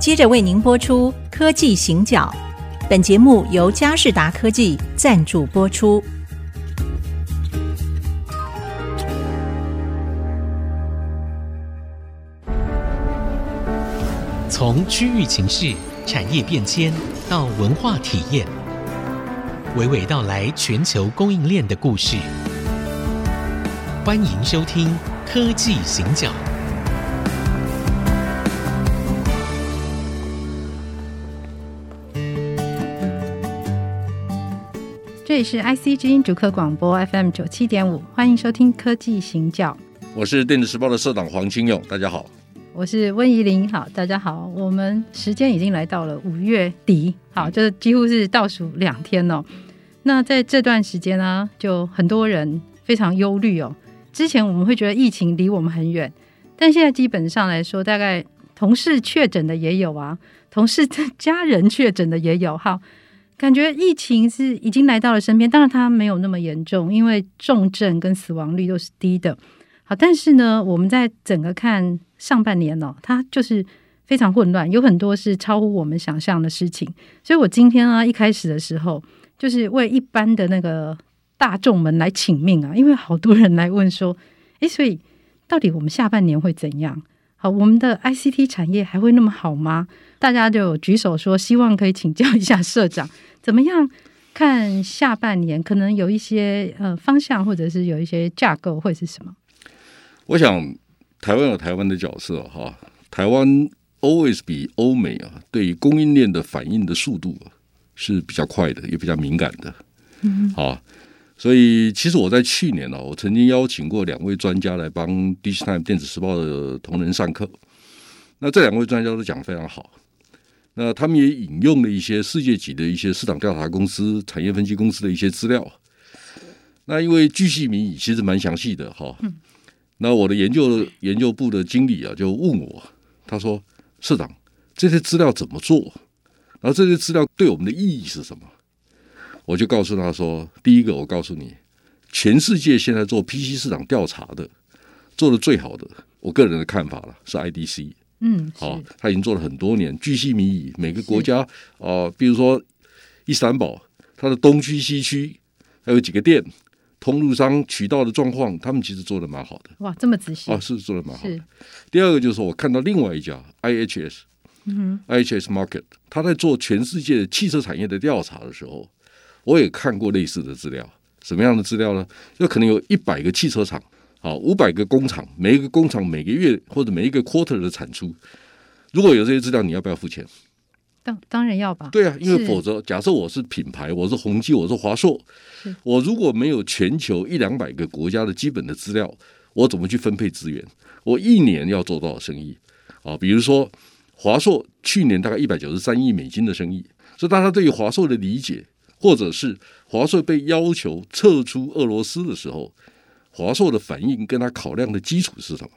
接着为您播出科技行脚。本节目由佳士达科技赞助播出。从区域情势、产业变迁到文化体验，娓娓道来全球供应链的故事。欢迎收听《科技行脚》。这里是 IC 之音主客广播 FM 九七点五，欢迎收听《科技行教》。我是电子时报的社长黄清勇，大家好。我是温怡玲，好，大家好。我们时间已经来到了五月底，好，就是几乎是倒数两天哦。那在这段时间呢，就很多人非常忧虑哦。之前我们会觉得疫情离我们很远，但现在基本上来说，大概同事确诊的也有啊，同事的家人确诊的也有，好，感觉疫情是已经来到了身边。当然它没有那么严重，因为重症跟死亡率都是低的。好，但是呢，我们在整个看。上半年哦，它就是非常混乱，有很多是超乎我们想象的事情。所以我今天啊，一开始的时候，就是为一般的那个大众们来请命啊，因为好多人来问说，诶，所以到底我们下半年会怎样？好，我们的 ICT 产业还会那么好吗？大家就举手说，希望可以请教一下社长，怎么样看下半年？可能有一些呃方向，或者是有一些架构，会是什么？我想。台湾有台湾的角色哈，台湾 always 比欧美啊，对于供应链的反应的速度是比较快的，也比较敏感的。嗯，好，所以其实我在去年呢，我曾经邀请过两位专家来帮《Digitime 电子时报》的同仁上课。那这两位专家都讲得非常好，那他们也引用了一些世界级的一些市场调查公司、产业分析公司的一些资料。那因为巨细靡遗，其实蛮详细的哈。那我的研究研究部的经理啊，就问我，他说：“社长，这些资料怎么做？然后这些资料对我们的意义是什么？”我就告诉他说：“第一个，我告诉你，全世界现在做 PC 市场调查的，做的最好的，我个人的看法了，是 IDC。嗯，好，他已经做了很多年，巨细靡遗，每个国家啊、呃，比如说伊斯坦堡，它的东区、西区还有几个店。”通路商渠道的状况，他们其实做的蛮好的。哇，这么仔细啊，是做的蛮好的。第二个就是我看到另外一家 IHS，嗯，IHS Market，他在做全世界汽车产业的调查的时候，我也看过类似的资料。什么样的资料呢？就可能有一百个汽车厂，好，五百个工厂，每一个工厂每个月或者每一个 quarter 的产出，如果有这些资料，你要不要付钱？当当然要吧，对啊，因为否则，假设我是品牌，我是宏基，我是华硕，我如果没有全球一两百个国家的基本的资料，我怎么去分配资源？我一年要做多少生意啊？比如说华硕去年大概一百九十三亿美金的生意，所以大家对于华硕的理解，或者是华硕被要求撤出俄罗斯的时候，华硕的反应跟他考量的基础是什么？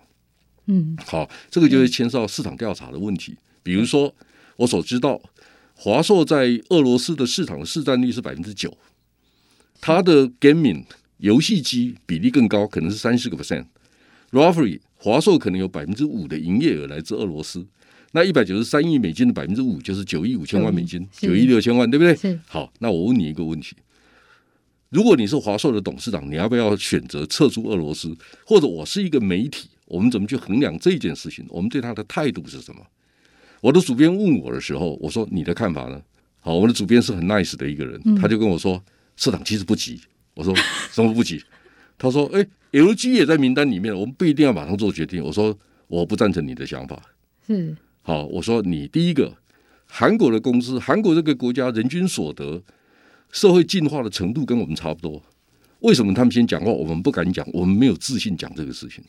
嗯，好，这个就是牵涉到市场调查的问题，比如说。我所知道，华硕在俄罗斯的市场的市占率是百分之九，它的 gaming 游戏机比例更高，可能是三十个 percent。Roughly，华硕可能有百分之五的营业额来自俄罗斯。那一百九十三亿美金的百分之五就是九亿五千万美金，九亿六千万，对不对？好，那我问你一个问题：如果你是华硕的董事长，你要不要选择撤出俄罗斯？或者我是一个媒体，我们怎么去衡量这件事情？我们对他的态度是什么？我的主编问我的时候，我说，你的看法呢？好，我的主编是很 nice 的一个人，他就跟我说，社长其实不急。我说什么不急？他说，哎，LG 也在名单里面，我们不一定要马上做决定。我说我不赞成你的想法。是好，我说你第一个，韩国的公司，韩国这个国家人均所得、社会进化的程度跟我们差不多，为什么他们先讲话，我们不敢讲？我们没有自信讲这个事情。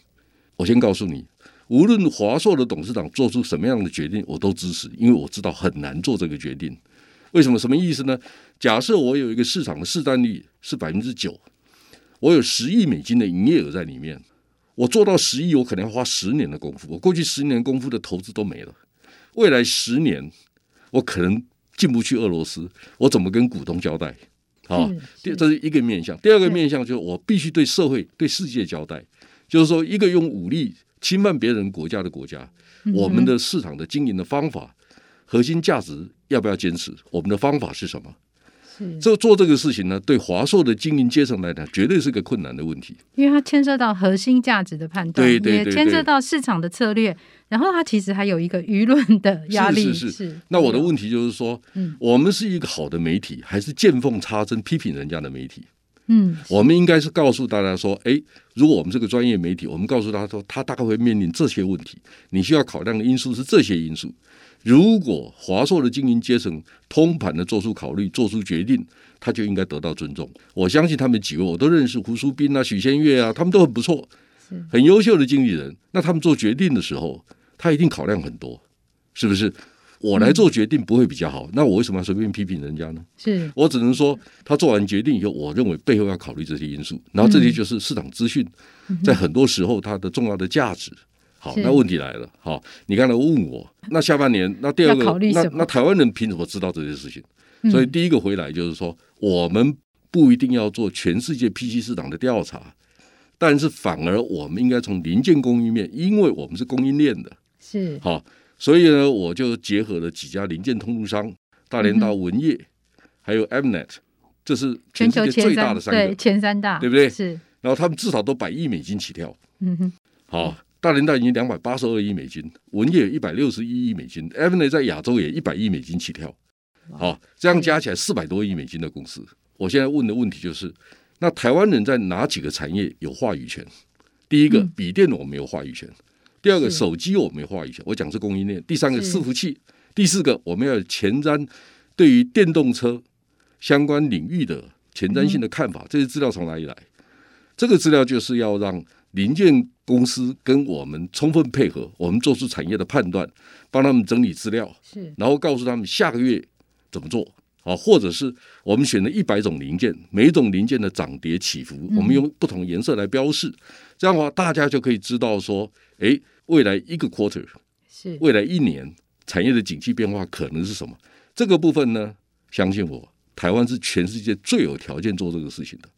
我先告诉你。无论华硕的董事长做出什么样的决定，我都支持，因为我知道很难做这个决定。为什么？什么意思呢？假设我有一个市场的市占率是百分之九，我有十亿美金的营业额在里面，我做到十亿，我可能要花十年的功夫。我过去十年功夫的投资都没了，未来十年我可能进不去俄罗斯，我怎么跟股东交代？啊，第这是一个面向。第二个面向就是我必须对社会、对世界交代，就是说一个用武力。侵犯别人国家的国家，我们的市场的经营的方法，核心价值要不要坚持？我们的方法是什么？是这做这个事情呢，对华硕的经营阶层来讲，绝对是个困难的问题，因为它牵涉到核心价值的判断，对对对对，也牵涉到市场的策略，然后它其实还有一个舆论的压力。是是是，是。那我的问题就是说，嗯，我们是一个好的媒体，还是见缝插针批评人家的媒体？嗯，我们应该是告诉大家说，哎，如果我们是个专业媒体，我们告诉他说，他大概会面临这些问题，你需要考量的因素是这些因素。如果华硕的经营阶层通盘的做出考虑、做出决定，他就应该得到尊重。我相信他们几位我都认识，胡淑斌啊、许仙月啊，他们都很不错，很优秀的经理人。那他们做决定的时候，他一定考量很多，是不是？我来做决定不会比较好？嗯、那我为什么要随便批评人家呢？是我只能说，他做完决定以后，我认为背后要考虑这些因素。然后这些就是市场资讯，在很多时候它的重要的价值。好，那问题来了。好，你刚才问我，那下半年，那第二个，那那台湾人凭什么知道这些事情？所以第一个回来就是说，我们不一定要做全世界 PC 市场的调查，但是反而我们应该从零件供应面，因为我们是供应链的，是好，所以呢，我就结合了几家零件通路商，大连大文业，还有 Mnet，这是全世界最大的三个，前三大，对不对？是，然后他们至少都百亿美金起跳，嗯哼，好。大连大已经两百八十二亿美金，文业一百六十一亿美金，Avnet 在亚洲也一百亿美金起跳，好，这样加起来四百多亿美金的公司。我现在问的问题就是，那台湾人在哪几个产业有话语权？第一个，笔电我没有话语权；第二个，手机我没有话语权。我讲是供应链。第三个，伺服器；第四个，我们要有前瞻对于电动车相关领域的前瞻性的看法。这些资料从哪里来？这个资料就是要让零件。公司跟我们充分配合，我们做出产业的判断，帮他们整理资料，是，然后告诉他们下个月怎么做啊，或者是我们选了一百种零件，每一种零件的涨跌起伏，我们用不同颜色来标示，这样的话大家就可以知道说，哎，未来一个 quarter 是未来一年产业的景气变化可能是什么？这个部分呢，相信我，台湾是全世界最有条件做这个事情的。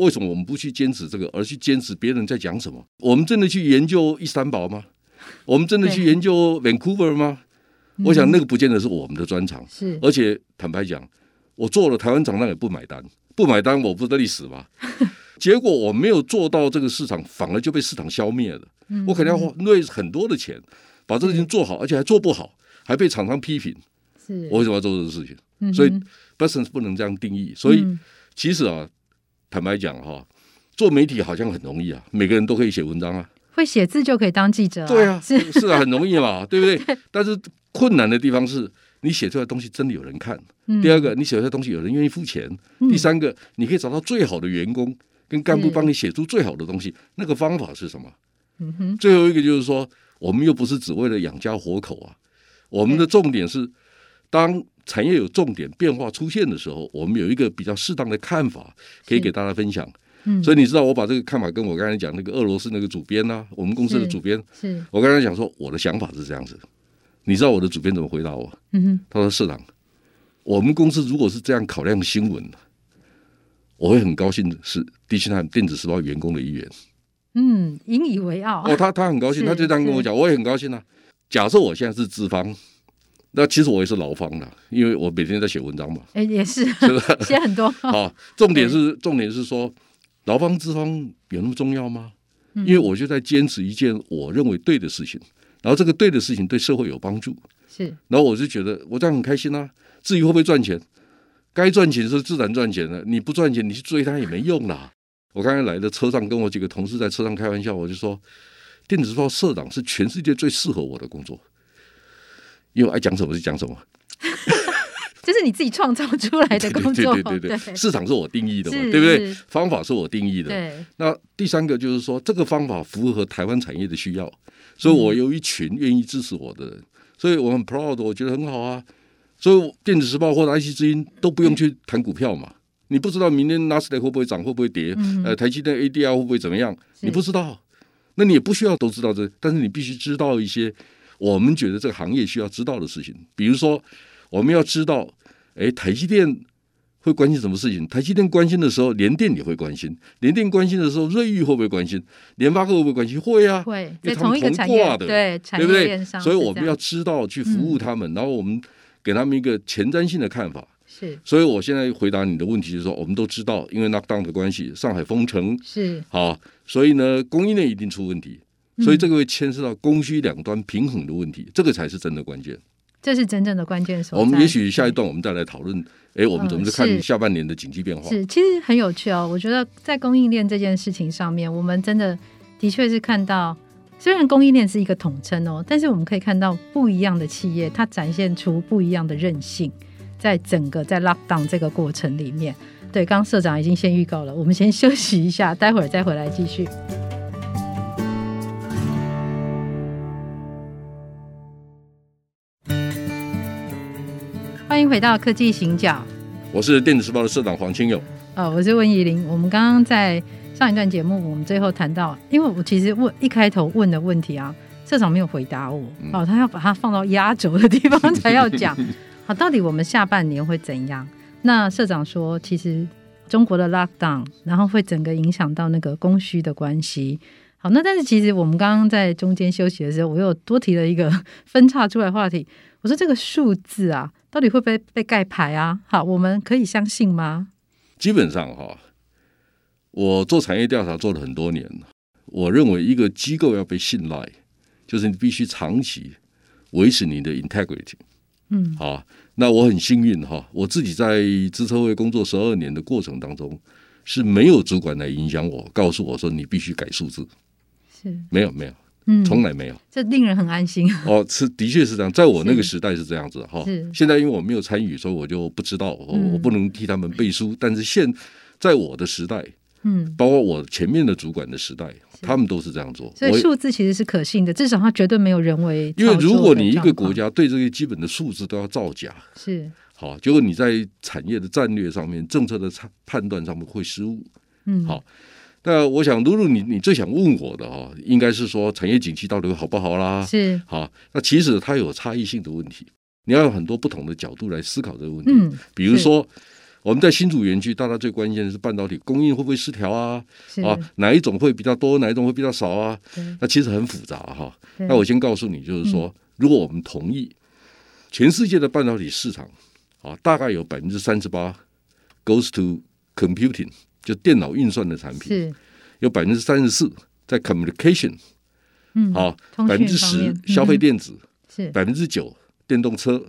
为什么我们不去坚持这个，而去坚持别人在讲什么？我们真的去研究伊斯坦堡吗？我们真的去研究 Vancouver 吗？我想那个不见得是我们的专长。是，而且坦白讲，我做了台湾厂商也不买单，不买单我不得利死吗？结果我没有做到这个市场，反而就被市场消灭了。我肯定要花很多的钱把这个事情做好，而且还做不好，还被厂商批评。是，我为什么要做这个事情？所以 business 不能这样定义。所以其实啊。坦白讲哈，做媒体好像很容易啊，每个人都可以写文章啊，会写字就可以当记者啊。对啊，是是啊，很容易嘛，对不对？但是困难的地方是你写出来的东西真的有人看。第二个，你写出来的东西有人愿意付钱。第三个，你可以找到最好的员工跟干部帮你写出最好的东西。那个方法是什么？嗯哼。最后一个就是说，我们又不是只为了养家活口啊，我们的重点是当。产业有重点变化出现的时候，我们有一个比较适当的看法，可以给大家分享。嗯，所以你知道，我把这个看法跟我刚才讲那个俄罗斯那个主编呢、啊，我们公司的主编，是我刚才讲说我的想法是这样子。你知道我的主编怎么回答我？嗯哼，他说：“社长，我们公司如果是这样考量新闻，我会很高兴的是地区台电子时报员工的一员。”嗯，引以为傲。哦，他他很高兴，他就这样跟我讲，我也很高兴啊。假设我现在是资方。那其实我也是劳方的，因为我每天在写文章嘛。哎，也是，是吧？写很多。好，重点是重点是说，劳方资方有那么重要吗？因为我就在坚持一件我认为对的事情，然后这个对的事情对社会有帮助。是。然后我就觉得我这样很开心啊。至于会不会赚钱，该赚钱是自然赚钱的。你不赚钱，你去追它也没用啦。我刚才来的车上，跟我几个同事在车上开玩笑，我就说，电子报社长是全世界最适合我的工作。因为爱讲什么就讲什么，这是你自己创造出来的 工作。对对对对对，市场是我定义的嘛，对不对？方法是我定义的。那第三个就是说，这个方法符合台湾产业的需要，所以我有一群愿意支持我的人，所以我很 proud，我觉得很好啊。所以电子时报或者 IC 之音都不用去谈股票嘛，你不知道明天纳斯达克会不会涨，会不会跌？呃，台积电 ADR 会不会怎么样？你不知道，那你也不需要都知道这，但是你必须知道一些。我们觉得这个行业需要知道的事情，比如说，我们要知道，哎，台积电会关心什么事情？台积电关心的时候，联电也会关心；联电关心的时候，瑞昱会不会关心？联发科会不会关心？会啊，会，因为他们同挂的，对，对不对？所以我们要知道去服务他们，嗯、然后我们给他们一个前瞻性的看法。是，所以我现在回答你的问题就是说，我们都知道，因为 lockdown 的关系，上海封城是好，所以呢，供应链一定出问题，所以这个会牵涉到供需两端平衡的问题，这个才是真的关键。这是真正的关键所在。我们也许下一段我们再来讨论，哎，我们怎么去看下半年的经济变化？是，其实很有趣哦。我觉得在供应链这件事情上面，我们真的的确是看到，虽然供应链是一个统称哦，但是我们可以看到不一样的企业，它展现出不一样的韧性。在整个在 lockdown 这个过程里面，对，刚刚社长已经先预告了，我们先休息一下，待会儿再回来继续。回到科技行脚，我是电子时报的社长黄清友。呃，我是温怡玲。我们刚刚在上一段节目，我们最后谈到，因为我其实问一开头问的问题啊，社长没有回答我，嗯、哦，他要把它放到压轴的地方才要讲。好，到底我们下半年会怎样？那社长说，其实中国的 lockdown，然后会整个影响到那个供需的关系。好，那但是其实我们刚刚在中间休息的时候，我又多提了一个 分叉出来话题。我说这个数字啊，到底会不会被盖牌啊？好，我们可以相信吗？基本上哈，我做产业调查做了很多年，我认为一个机构要被信赖，就是你必须长期维持你的 integrity。嗯，好，那我很幸运哈，我自己在资策会工作十二年的过程当中，是没有主管来影响我，告诉我说你必须改数字，是没有没有，嗯，从来没有，这令人很安心。哦，是的确是这样，在我那个时代是这样子哈，现在因为我没有参与，所以我就不知道，我我不能替他们背书，但是现在我的时代。嗯，包括我前面的主管的时代，他们都是这样做，所以数字其实是可信的，至少它绝对没有人为。因为如果你一个国家对这些基本的数字都要造假，是。好，结果你在产业的战略上面、政策的判判断上面会失误。嗯，好，那我想，露露，你你最想问我的哈，应该是说产业景气到底好不好啦？是好，那其实它有差异性的问题，你要有很多不同的角度来思考这个问题。嗯，比如说。我们在新竹园区，大家最关键的是半导体供应会不会失调啊？啊，哪一种会比较多，哪一种会比较少啊？那其实很复杂哈。那我先告诉你，就是说，如果我们同意，全世界的半导体市场啊，大概有百分之三十八 goes to computing，就电脑运算的产品，有百分之三十四在 communication，嗯，好，百分之十消费电子，是百分之九电动车，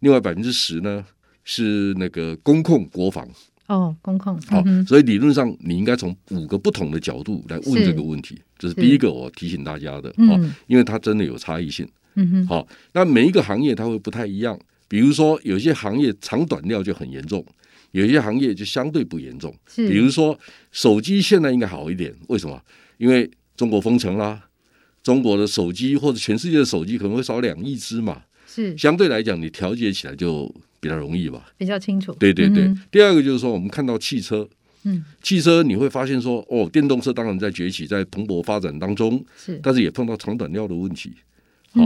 另外百分之十呢？是那个公控国防哦，公控好，所以理论上你应该从五个不同的角度来问这个问题。这是第一个我提醒大家的啊，因为它真的有差异性。嗯哼，好，那每一个行业它会不太一样。比如说，有些行业长短料就很严重，有些行业就相对不严重。比如说手机现在应该好一点，为什么？因为中国封城啦，中国的手机或者全世界的手机可能会少两亿只嘛，是相对来讲你调节起来就。比较容易吧，比较清楚。对对对，第二个就是说，我们看到汽车，嗯，汽车你会发现说，哦，电动车当然在崛起，在蓬勃发展当中，是，但是也碰到长短料的问题。好，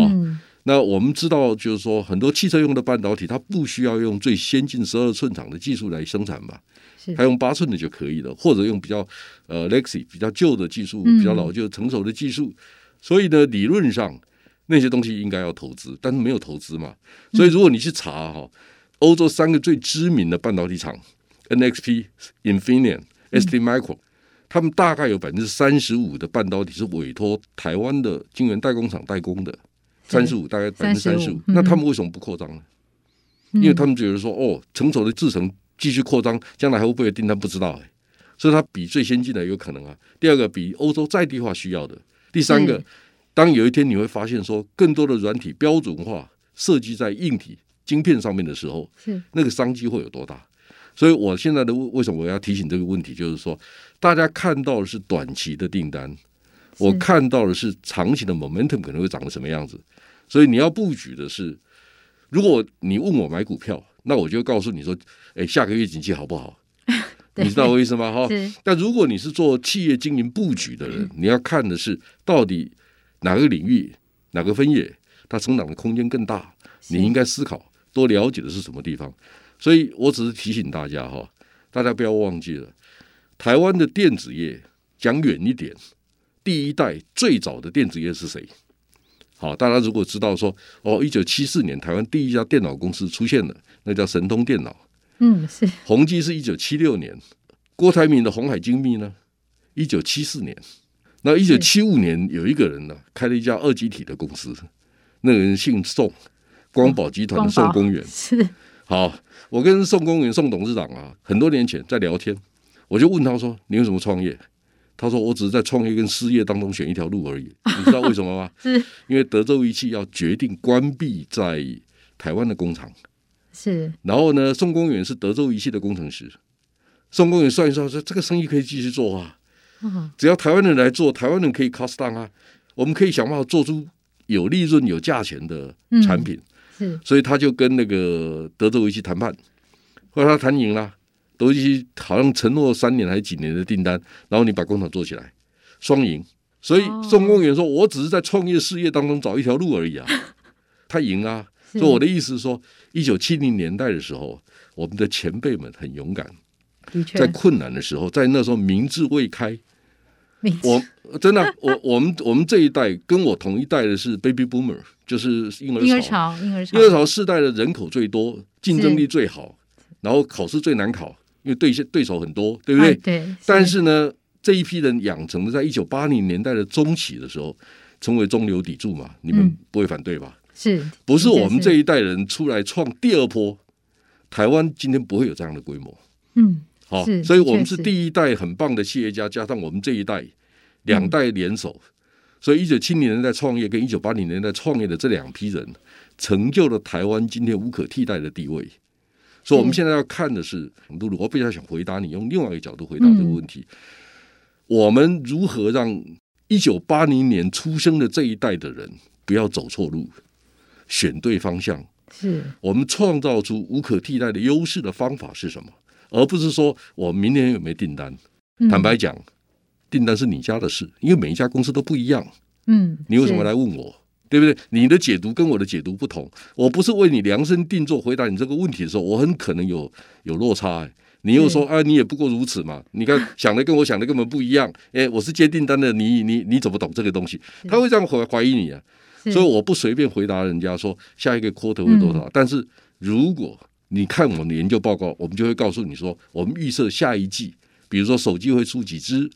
那我们知道，就是说，很多汽车用的半导体，它不需要用最先进十二寸厂的技术来生产吧？是，它用八寸的就可以了，或者用比较呃 Legacy 比较旧的技术，比较老旧成熟的技术。所以呢，理论上那些东西应该要投资，但是没有投资嘛。所以如果你去查哈。欧洲三个最知名的半导体厂，NXP、Infineon、STMicro，他们大概有百分之三十五的半导体是委托台湾的晶圆代工厂代工的，三十五大概百分之三十五。那他们为什么不扩张呢？因为他们觉得说，哦，成熟的制程继续扩张，将来还会不会有订单不知道哎，所以它比最先进的有可能啊。第二个，比欧洲在地化需要的。第三个，当有一天你会发现说，更多的软体标准化设计在硬体。晶片上面的时候，是那个商机会有多大？所以我现在的为什么我要提醒这个问题，就是说，大家看到的是短期的订单，我看到的是长期的 momentum 可能会长得什么样子。所以你要布局的是，如果你问我买股票，那我就告诉你说，哎，下个月景气好不好？你知道我意思吗？哈。但如果你是做企业经营布局的人，你要看的是到底哪个领域、哪个分野它成长的空间更大，你应该思考。多了解的是什么地方？所以我只是提醒大家哈，大家不要忘记了，台湾的电子业讲远一点，第一代最早的电子业是谁？好，大家如果知道说哦，一九七四年台湾第一家电脑公司出现了，那叫神通电脑。嗯，是。宏基是一九七六年，郭台铭的鸿海精密呢，一九七四年。那一九七五年有一个人呢，开了一家二极体的公司，那个人姓宋，光宝集团的宋公元。是。好，我跟宋公元宋董事长啊，很多年前在聊天，我就问他说：“你为什么创业？”他说：“我只是在创业跟失业当中选一条路而已。”你知道为什么吗？是因为德州仪器要决定关闭在台湾的工厂。是。然后呢，宋公远是德州仪器的工程师。宋公远算一算说：“这个生意可以继续做啊，只要台湾人来做，台湾人可以 cost down 啊，我们可以想办法做出有利润、有价钱的产品。”是。所以他就跟那个德州仪器谈判，后来他谈赢了。尤其好像承诺三年还是几年的订单，然后你把工厂做起来，双赢。所以宋公元说：“我只是在创业事业当中找一条路而已啊。”他赢啊！所以我的意思是说，一九七零年代的时候，我们的前辈们很勇敢，在困难的时候，在那时候明智未开，我真的，我我们我们这一代跟我同一代的是 baby boomer，就是婴儿潮，婴儿潮，婴儿潮。世代的人口最多，竞争力最好，然后考试最难考。因为对对手很多，对不对？对。但是呢，这一批人养成的，在一九八零年代的中期的时候，成为中流砥柱嘛，你们不会反对吧？是。不是我们这一代人出来创第二波，台湾今天不会有这样的规模。嗯。好，所以我们是第一代很棒的企业家，加上我们这一代两代联手，所以一九七零年代创业跟一九八零年代创业的这两批人，成就了台湾今天无可替代的地位。所以我们现在要看的是，露露，我比较想回答你，用另外一个角度回答这个问题。嗯、我们如何让一九八零年出生的这一代的人不要走错路，选对方向？是我们创造出无可替代的优势的方法是什么？而不是说我明年有没有订单。嗯、坦白讲，订单是你家的事，因为每一家公司都不一样。嗯，你为什么来问我？对不对？你的解读跟我的解读不同，我不是为你量身定做回答你这个问题的时候，我很可能有有落差，哎。你又说啊，你也不过如此嘛？你看 想的跟我想的根本不一样。哎，我是接订单的，你你你怎么懂这个东西？他会这样怀怀疑你啊。所以我不随便回答人家说下一个 quarter 会多少。嗯、但是如果你看我们的研究报告，我们就会告诉你说，我们预测下一季，比如说手机会出几只，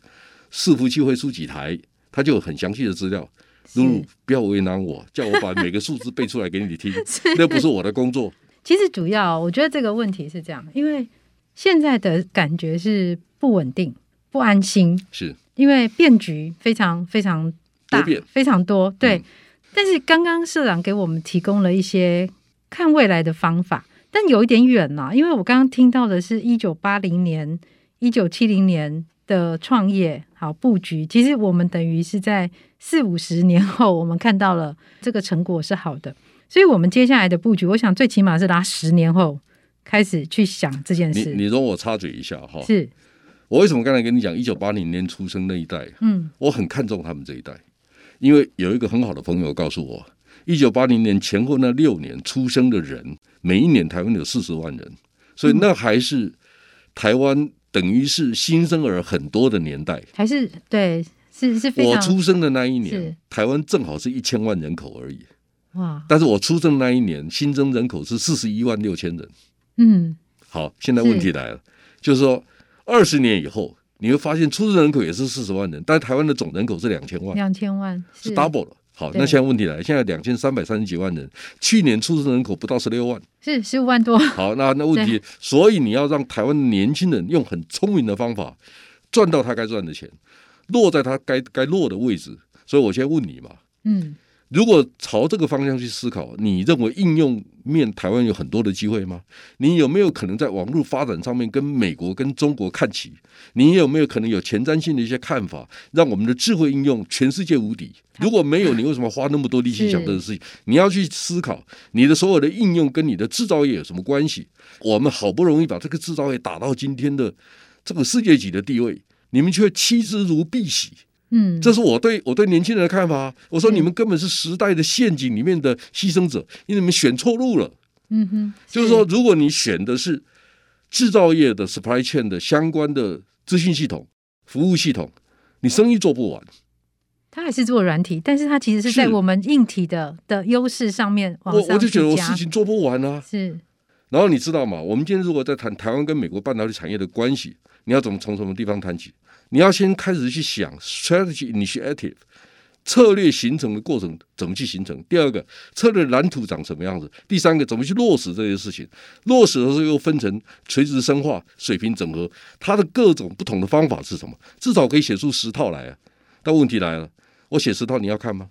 伺服器会出几台，它就有很详细的资料。露露，不要为难我，叫我把每个数字背出来给你听，那不是我的工作。其实主要，我觉得这个问题是这样，因为现在的感觉是不稳定、不安心，是。因为变局非常非常大，非常多。对，嗯、但是刚刚社长给我们提供了一些看未来的方法，但有一点远了，因为我刚刚听到的是一九八零年、一九七零年的创业好布局，其实我们等于是在。四五十年后，我们看到了这个成果是好的，所以我们接下来的布局，我想最起码是拉十年后开始去想这件事。你你容我插嘴一下哈，是我为什么刚才跟你讲一九八零年出生那一代？嗯，我很看重他们这一代，因为有一个很好的朋友告诉我，一九八零年前后那六年出生的人，每一年台湾有四十万人，所以那还是台湾等于是新生儿很多的年代，还是对。是是，我出生的那一年，台湾正好是一千万人口而已。哇！但是我出生那一年，新增人口是四十一万六千人。嗯，好，现在问题来了，是就是说二十年以后，你会发现出生人口也是四十万人，但是台湾的总人口是两千万，两千万是，是 double 了。好，那现在问题来了，现在两千三百三十几万人，去年出生人口不到十六万，是十五万多。好，那那问题，所以你要让台湾年轻人用很聪明的方法赚到他该赚的钱。落在他该该落的位置，所以我先问你嘛，嗯，如果朝这个方向去思考，你认为应用面台湾有很多的机会吗？你有没有可能在网络发展上面跟美国跟中国看齐？你有没有可能有前瞻性的一些看法，让我们的智慧应用全世界无敌？如果没有，你为什么花那么多力气想这个事情？你要去思考你的所有的应用跟你的制造业有什么关系？我们好不容易把这个制造业打到今天的这个世界级的地位。你们却弃之如敝屣，嗯，这是我对我对年轻人的看法。我说你们根本是时代的陷阱里面的牺牲者，因为你们选错路了。嗯哼，就是说，如果你选的是制造业的 supply chain 的相关的资讯系统、服务系统，你生意做不完。他还是做软体，但是他其实是在我们硬体的的优势上面往上，我我就觉得我事情做不完啊。是。然后你知道吗？我们今天如果在谈台湾跟美国半导体产业的关系，你要怎么从什么地方谈起？你要先开始去想 strategy initiative 策略形成的过程怎么去形成？第二个策略蓝图长什么样子？第三个怎么去落实这些事情？落实的时候又分成垂直深化、水平整合，它的各种不同的方法是什么？至少可以写出十套来啊！但问题来了，我写十套你要看吗？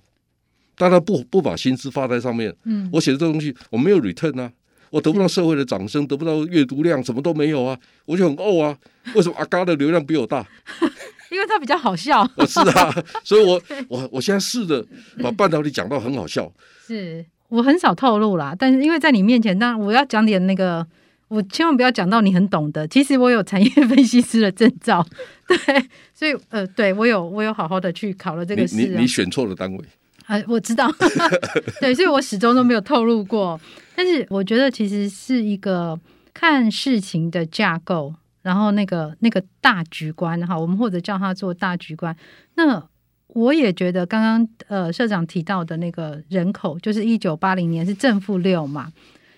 大家不不把心思放在上面，嗯，我写的这东西我没有 return 啊。我得不到社会的掌声，得不到阅读量，什么都没有啊！我就很怄啊！为什么阿嘎的流量比我大？因为他比较好笑。是啊，所以我 我我现在试着把半导体讲到很好笑。是我很少透露啦，但是因为在你面前，当然我要讲点那个，我千万不要讲到你很懂的。其实我有产业分析师的证照，对，所以呃，对我有我有好好的去考了这个你，你选错了单位。啊，我知道，对，所以我始终都没有透露过。但是我觉得其实是一个看事情的架构，然后那个那个大局观哈，我们或者叫它做大局观。那我也觉得刚刚呃社长提到的那个人口，就是一九八零年是正负六嘛。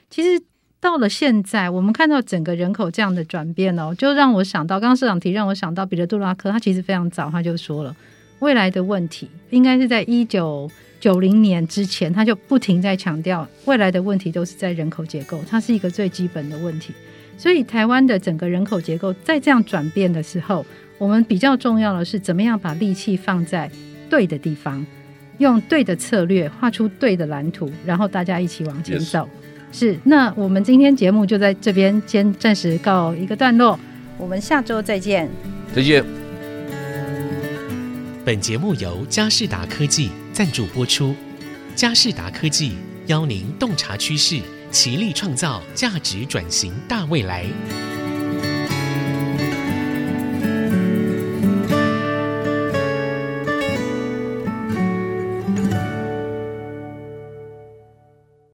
其实到了现在，我们看到整个人口这样的转变哦，就让我想到刚刚社长提，让我想到彼得·杜拉克，他其实非常早他就说了。未来的问题应该是在一九九零年之前，他就不停在强调，未来的问题都是在人口结构，它是一个最基本的问题。所以，台湾的整个人口结构在这样转变的时候，我们比较重要的是怎么样把力气放在对的地方，用对的策略画出对的蓝图，然后大家一起往前走。Yes. 是，那我们今天节目就在这边先暂时告一个段落，我们下周再见。再见。本节目由嘉士达科技赞助播出。嘉士达科技邀您洞察趋势，齐力创造价值转型大未来。